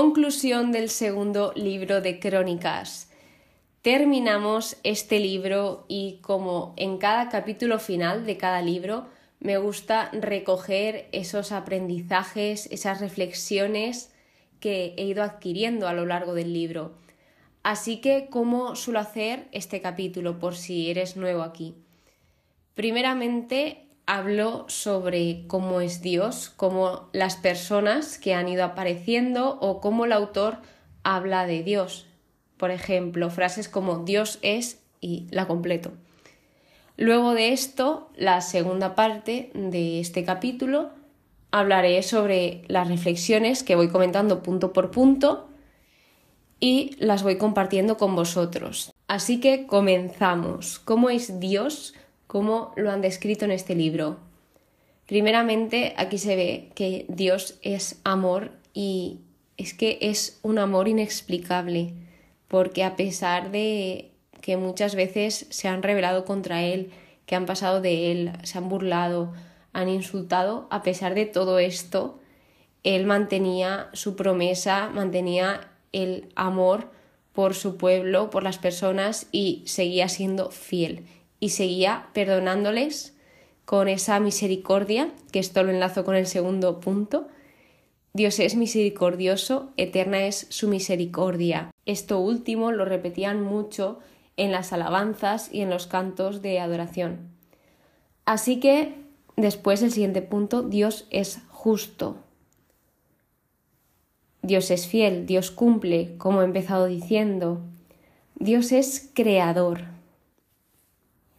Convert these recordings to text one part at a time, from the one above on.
Conclusión del segundo libro de Crónicas. Terminamos este libro y como en cada capítulo final de cada libro, me gusta recoger esos aprendizajes, esas reflexiones que he ido adquiriendo a lo largo del libro. Así que, ¿cómo suelo hacer este capítulo por si eres nuevo aquí? Primeramente, hablo sobre cómo es Dios, cómo las personas que han ido apareciendo o cómo el autor habla de Dios. Por ejemplo, frases como Dios es y la completo. Luego de esto, la segunda parte de este capítulo, hablaré sobre las reflexiones que voy comentando punto por punto y las voy compartiendo con vosotros. Así que comenzamos. ¿Cómo es Dios? ¿Cómo lo han descrito en este libro? Primeramente, aquí se ve que Dios es amor y es que es un amor inexplicable, porque a pesar de que muchas veces se han rebelado contra él, que han pasado de él, se han burlado, han insultado, a pesar de todo esto, él mantenía su promesa, mantenía el amor por su pueblo, por las personas y seguía siendo fiel y seguía perdonándoles con esa misericordia, que esto lo enlazo con el segundo punto. Dios es misericordioso, eterna es su misericordia. Esto último lo repetían mucho en las alabanzas y en los cantos de adoración. Así que después el siguiente punto, Dios es justo. Dios es fiel, Dios cumple, como he empezado diciendo. Dios es creador.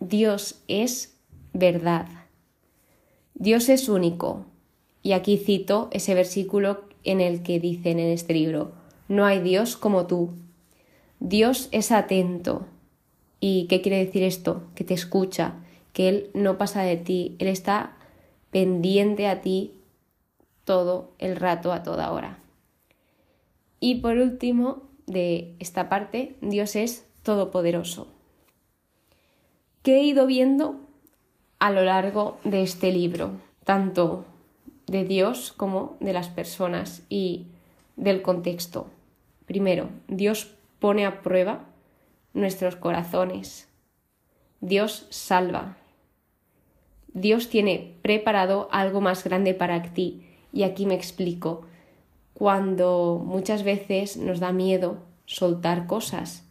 Dios es verdad. Dios es único. Y aquí cito ese versículo en el que dicen en este libro, no hay Dios como tú. Dios es atento, ¿Y qué quiere decir esto? Que te escucha, que Él no pasa de ti, Él está pendiente a ti todo el rato, a toda hora. Y por último, de esta parte, Dios es todopoderoso. ¿Qué he ido viendo a lo largo de este libro? Tanto de Dios como de las personas y del contexto. Primero, Dios pone a prueba nuestros corazones. Dios salva. Dios tiene preparado algo más grande para ti. Y aquí me explico. Cuando muchas veces nos da miedo soltar cosas.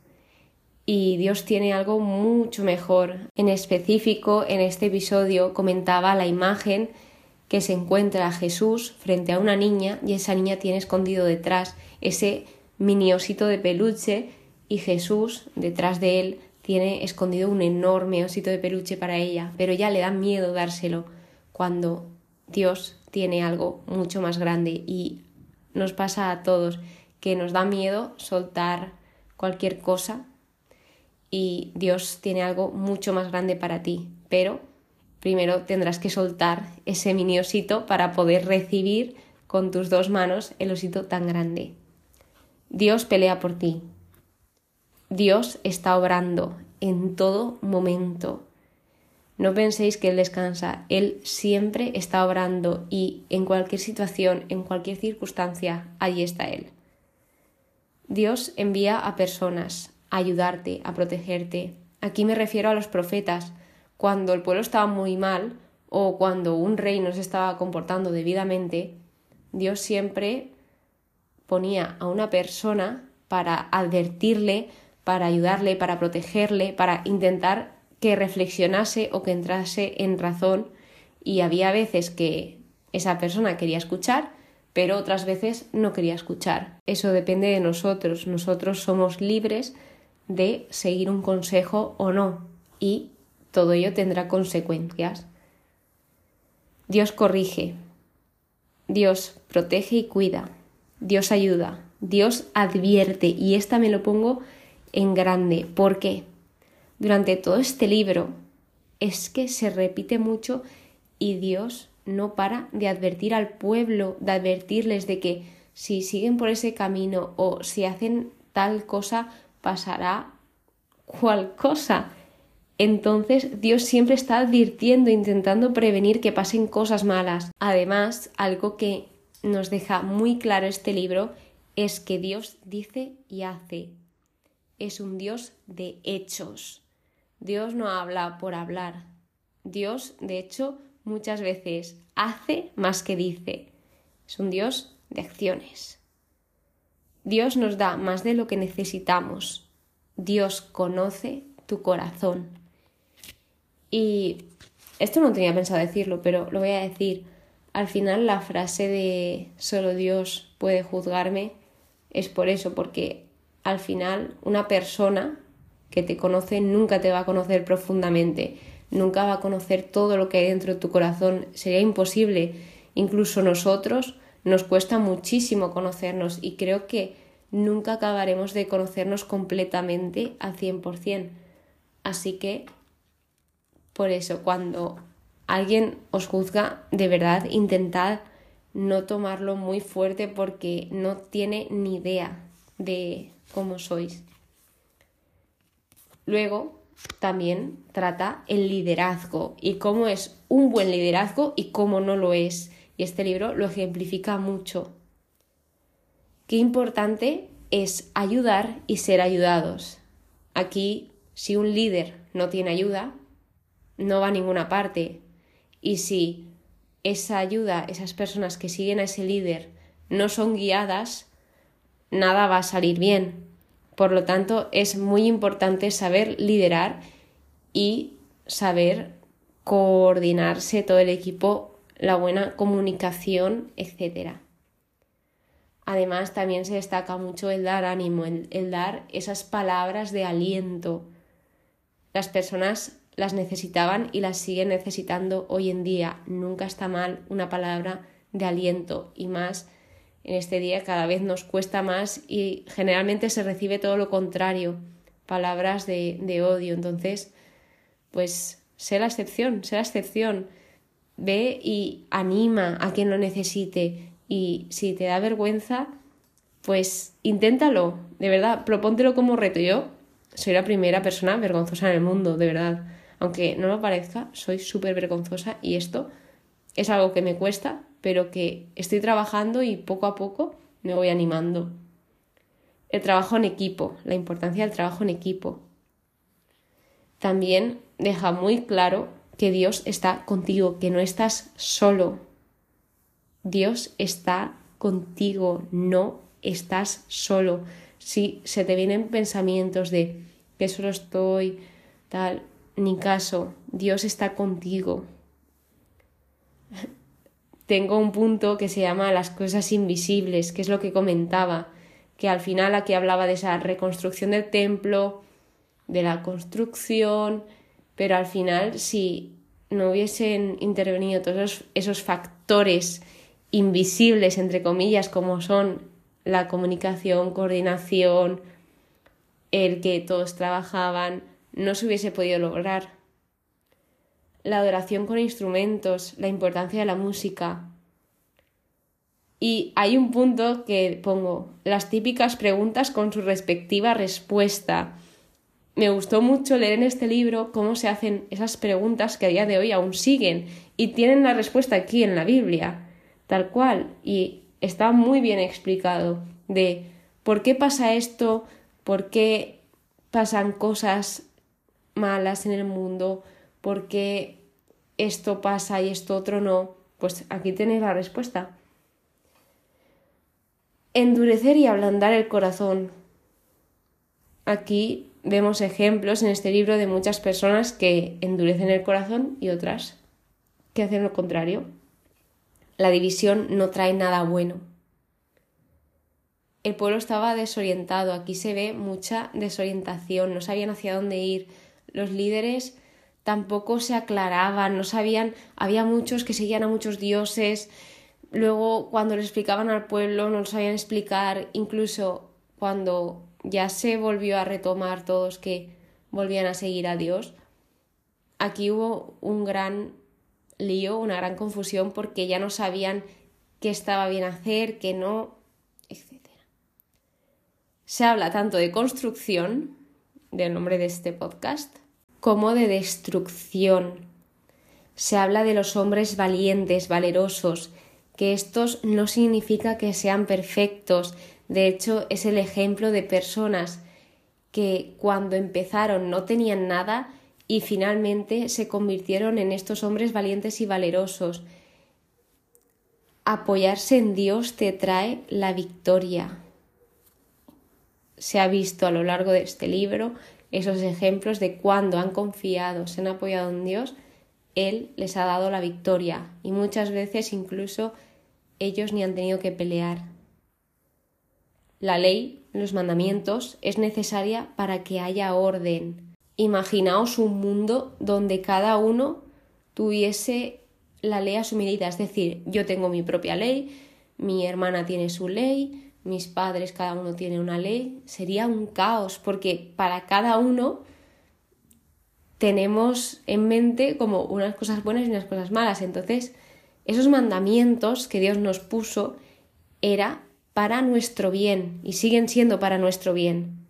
Y Dios tiene algo mucho mejor. En específico, en este episodio comentaba la imagen que se encuentra Jesús frente a una niña y esa niña tiene escondido detrás ese mini osito de peluche y Jesús, detrás de él, tiene escondido un enorme osito de peluche para ella, pero ya le da miedo dárselo cuando Dios tiene algo mucho más grande y nos pasa a todos que nos da miedo soltar cualquier cosa y Dios tiene algo mucho más grande para ti, pero primero tendrás que soltar ese mini osito para poder recibir con tus dos manos el osito tan grande. Dios pelea por ti, Dios está obrando en todo momento. No penséis que Él descansa, Él siempre está obrando y en cualquier situación, en cualquier circunstancia, allí está Él. Dios envía a personas ayudarte, a protegerte. Aquí me refiero a los profetas. Cuando el pueblo estaba muy mal o cuando un rey no se estaba comportando debidamente, Dios siempre ponía a una persona para advertirle, para ayudarle, para protegerle, para intentar que reflexionase o que entrase en razón y había veces que esa persona quería escuchar, pero otras veces no quería escuchar. Eso depende de nosotros. Nosotros somos libres de seguir un consejo o no y todo ello tendrá consecuencias. Dios corrige, Dios protege y cuida, Dios ayuda, Dios advierte y esta me lo pongo en grande. ¿Por qué? Durante todo este libro es que se repite mucho y Dios no para de advertir al pueblo, de advertirles de que si siguen por ese camino o si hacen tal cosa, pasará cual cosa. Entonces Dios siempre está advirtiendo, intentando prevenir que pasen cosas malas. Además, algo que nos deja muy claro este libro es que Dios dice y hace. Es un Dios de hechos. Dios no habla por hablar. Dios, de hecho, muchas veces hace más que dice. Es un Dios de acciones. Dios nos da más de lo que necesitamos. Dios conoce tu corazón. Y esto no tenía pensado decirlo, pero lo voy a decir. Al final la frase de solo Dios puede juzgarme es por eso, porque al final una persona que te conoce nunca te va a conocer profundamente, nunca va a conocer todo lo que hay dentro de tu corazón, sería imposible. Incluso nosotros nos cuesta muchísimo conocernos y creo que nunca acabaremos de conocernos completamente al 100%. Así que, por eso, cuando alguien os juzga, de verdad, intentad no tomarlo muy fuerte porque no tiene ni idea de cómo sois. Luego, también trata el liderazgo y cómo es un buen liderazgo y cómo no lo es. Y este libro lo ejemplifica mucho. Qué importante es ayudar y ser ayudados. Aquí, si un líder no tiene ayuda, no va a ninguna parte. Y si esa ayuda, esas personas que siguen a ese líder, no son guiadas, nada va a salir bien. Por lo tanto, es muy importante saber liderar y saber coordinarse todo el equipo, la buena comunicación, etc. Además, también se destaca mucho el dar ánimo, el, dar esas palabras de aliento. Las personas las necesitaban y las siguen necesitando hoy en día. Nunca está mal una palabra de aliento y más en este día cada vez nos cuesta más y generalmente se recibe todo lo contrario, palabras de, de odio. Entonces, pues sé la excepción, sé la excepción. Ve y anima a quien lo necesite y si te da vergüenza, pues inténtalo, de verdad, propóntelo como reto. Yo soy la primera persona vergonzosa en el mundo, de verdad. Aunque no lo parezca, soy súper vergonzosa y esto es algo que me cuesta, pero que estoy trabajando y poco a poco me voy animando. El trabajo en equipo, la importancia del trabajo en equipo. También deja muy claro que Dios está contigo, que no estás solo. Dios está contigo, no estás solo. Si se te vienen pensamientos de que solo estoy, tal, ni caso, Dios está contigo tengo un punto que se llama las cosas invisibles, que es lo que comentaba, que al final aquí hablaba de esa reconstrucción del templo, de la construcción, pero al final si no hubiesen intervenido todos esos, factores invisibles, entre comillas, como son la comunicación, coordinación, el que todos trabajaban, no se hubiese podido lograr la adoración con instrumentos, la importancia de la música. Y hay un punto que pongo, las típicas preguntas con su respectiva respuesta. Me gustó mucho leer en este libro cómo se hacen esas preguntas que a día de hoy aún siguen y tienen la respuesta aquí en la Biblia, tal cual, y está muy bien explicado de por qué pasa esto, por qué pasan cosas malas en el mundo, por qué esto pasa y esto otro no, pues aquí tenéis la respuesta. Endurecer y ablandar el corazón. Aquí vemos ejemplos en este libro de muchas personas que endurecen el corazón y otras que hacen lo contrario. La división no trae nada bueno. El pueblo estaba desorientado, aquí se ve mucha desorientación, no sabían hacia dónde ir. Los líderes tampoco se aclaraban, no sabían, había muchos que seguían a muchos dioses, luego cuando le explicaban al pueblo no lo sabían explicar, incluso cuando ya se volvió a retomar todos que volvían a seguir a Dios, aquí hubo un gran lío, una gran confusión porque ya no sabían qué estaba bien hacer, qué no, etc. Se habla tanto de construcción, del nombre de este podcast, como de destrucción. Se habla de los hombres valientes, valerosos, que estos no significa que sean perfectos, De hecho, es el ejemplo de personas que cuando empezaron no tenían nada y finalmente se convirtieron en estos hombres valientes y valerosos. Apoyarse en Dios te trae la victoria. Se ha visto a lo largo de este libro esos ejemplos de cuando han confiado, se han apoyado en Dios, Él les ha dado la victoria y muchas veces incluso ellos ni han tenido que pelear. La ley, los mandamientos, es necesaria para que haya orden. Imaginaos un mundo donde cada uno tuviese la ley a su medida, es decir, yo tengo mi propia ley, mi hermana tiene su ley, mis padres cada uno tiene una ley, sería un caos porque para cada uno tenemos en mente como unas cosas buenas y unas cosas malas. Entonces, esos mandamientos que Dios nos puso era para nuestro bien y siguen siendo para nuestro bien.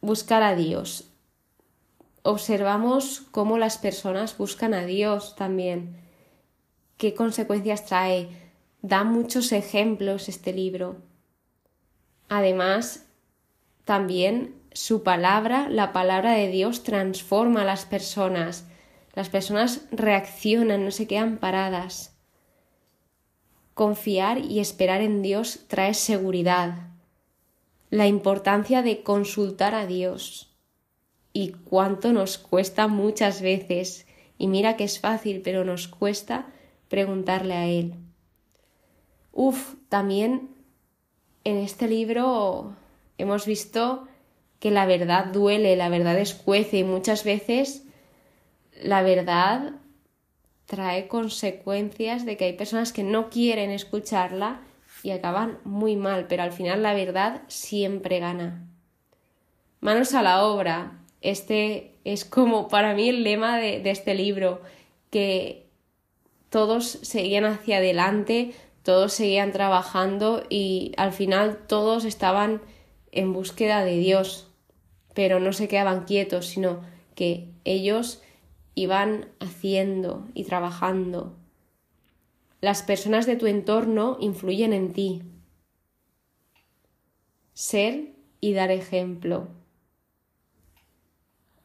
Buscar a Dios. Observamos cómo las personas buscan a Dios también. ¿Qué consecuencias trae? Da muchos ejemplos este libro. Además, también su palabra, la palabra de Dios, transforma a las personas. Las personas reaccionan, no se quedan paradas. Confiar y esperar en Dios trae seguridad. La importancia de consultar a Dios. Y cuánto nos cuesta muchas veces. Y mira que es fácil, pero nos cuesta preguntarle a Él. Uf, también en este libro hemos visto que la verdad duele, la verdad escuece y muchas veces la verdad trae consecuencias de que hay personas que no quieren escucharla y acaban muy mal, pero al final la verdad siempre gana. Manos a la obra. Este es como para mí el lema de, de este libro, que todos seguían hacia adelante, todos seguían trabajando y al final todos estaban en búsqueda de Dios, pero no se quedaban quietos, sino que ellos iban haciendo y trabajando. Las personas de tu entorno influyen en ti. Ser y dar ejemplo.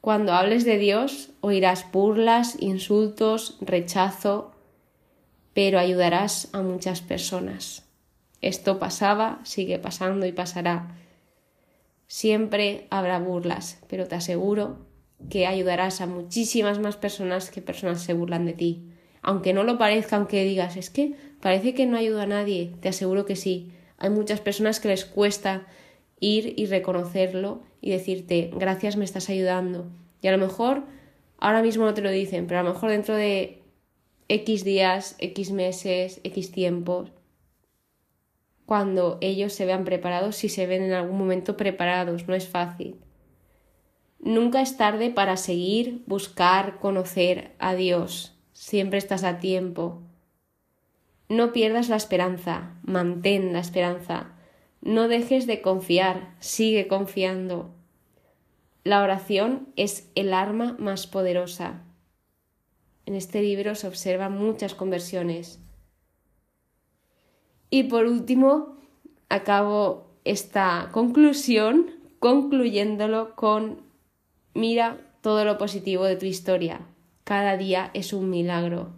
Cuando hables de Dios oirás burlas, insultos, rechazo, pero ayudarás a muchas personas. Esto pasaba, sigue pasando y pasará. Siempre habrá burlas, pero te aseguro que ayudarás a muchísimas más personas que personas se burlan de ti. Aunque no lo parezca, aunque digas, es que parece que no ayuda a nadie, te aseguro que sí. Hay muchas personas que les cuesta ir y reconocerlo y decirte, gracias, me estás ayudando. Y a lo mejor ahora mismo no te lo dicen, pero a lo mejor dentro de X días, X meses, X tiempos, cuando ellos se vean preparados, si se ven en algún momento preparados, no es fácil. Nunca es tarde para seguir, buscar, conocer a Dios. Siempre estás a tiempo. No pierdas la esperanza, mantén la esperanza. No dejes de confiar, sigue confiando. La oración es el arma más poderosa. En este libro se observan muchas conversiones. Y por último, acabo esta conclusión concluyéndolo con Mira todo lo positivo de tu historia. Cada día es un milagro.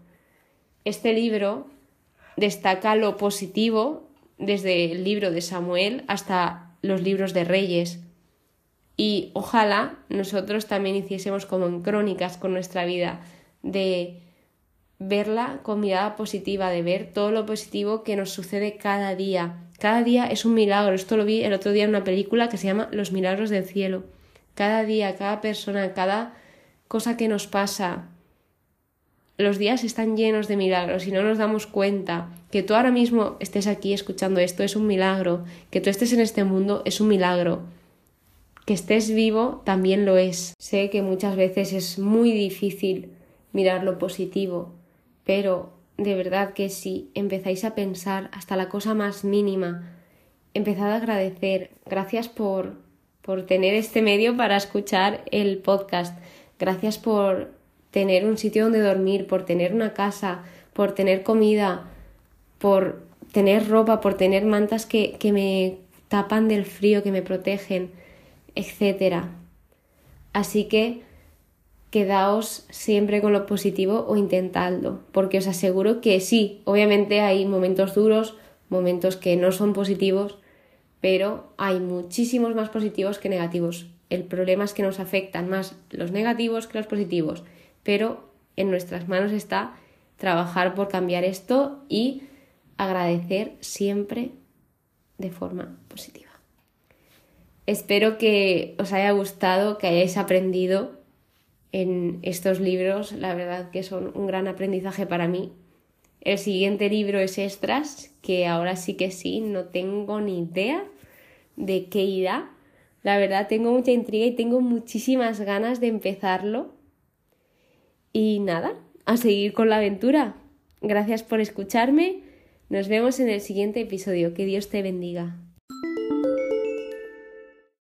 Este libro destaca lo positivo desde el libro de Samuel hasta los libros de Reyes. Y ojalá nosotros también hiciésemos como en crónicas con nuestra vida, de verla con mirada positiva, de ver todo lo positivo que nos sucede cada día. Cada día es un milagro. Esto lo vi el otro día en una película que se llama Los Milagros del Cielo cada día, cada persona, cada cosa que nos pasa. Los días están llenos de milagros y no nos damos cuenta que tú ahora mismo estés aquí escuchando esto es un milagro, que tú estés en este mundo es un milagro, que estés vivo también lo es. Sé que muchas veces es muy difícil mirar lo positivo, pero de verdad que si empezáis a pensar hasta la cosa más mínima, empezad a agradecer, gracias por por tener este medio para escuchar el podcast. Gracias por tener un sitio donde dormir, por tener una casa, por tener comida, por tener ropa, por tener mantas que, que me tapan del frío, que me protegen, etc. Así que quedaos siempre con lo positivo o intentadlo, porque os aseguro que sí, obviamente hay momentos duros, momentos que no son positivos, pero hay muchísimos más positivos que negativos. El problema es que nos afectan más los negativos que los positivos, pero en nuestras manos está trabajar por cambiar esto y agradecer siempre de forma positiva. Espero que os haya gustado, que hayáis aprendido en estos libros. La verdad que son un gran aprendizaje para mí. El siguiente libro es Extras, que ahora sí que sí, no tengo ni idea de qué irá. La verdad tengo mucha intriga y tengo muchísimas ganas de empezarlo. Y nada, a seguir con la aventura. Gracias por escucharme. Nos vemos en el siguiente episodio. Que Dios te bendiga.